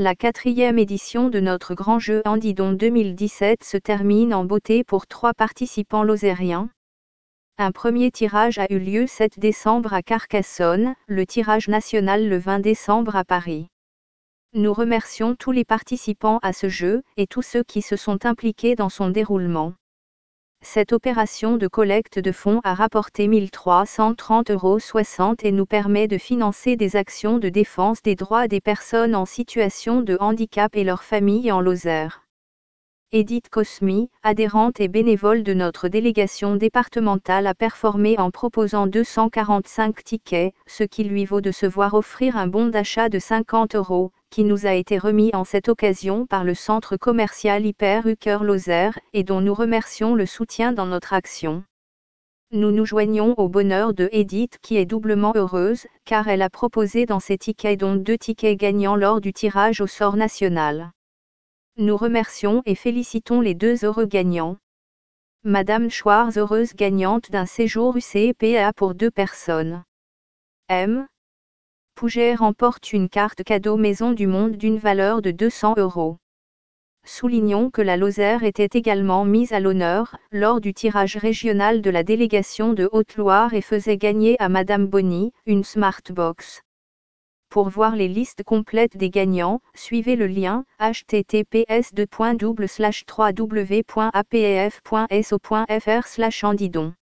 La quatrième édition de notre grand jeu Andidon 2017 se termine en beauté pour trois participants lozériens. Un premier tirage a eu lieu 7 décembre à Carcassonne, le tirage national le 20 décembre à Paris. Nous remercions tous les participants à ce jeu et tous ceux qui se sont impliqués dans son déroulement. Cette opération de collecte de fonds a rapporté 1330,60 euros et nous permet de financer des actions de défense des droits des personnes en situation de handicap et leurs familles en Lozère. Edith Cosmi, adhérente et bénévole de notre délégation départementale a performé en proposant 245 tickets, ce qui lui vaut de se voir offrir un bon d'achat de 50 euros, qui nous a été remis en cette occasion par le centre commercial Hyper Ucker Lozère, et dont nous remercions le soutien dans notre action. Nous nous joignons au bonheur de Edith qui est doublement heureuse, car elle a proposé dans ses tickets dont deux tickets gagnants lors du tirage au sort national. Nous remercions et félicitons les deux heureux gagnants. Madame Schwarz heureuse gagnante d'un séjour UCPA pour deux personnes. M. Pouget remporte une carte cadeau Maison du Monde d'une valeur de 200 euros. Soulignons que la Lozère était également mise à l'honneur, lors du tirage régional de la délégation de Haute-Loire et faisait gagner à Madame Bonny, une Smartbox. Pour voir les listes complètes des gagnants, suivez le lien https www.apef.so.fr andidon.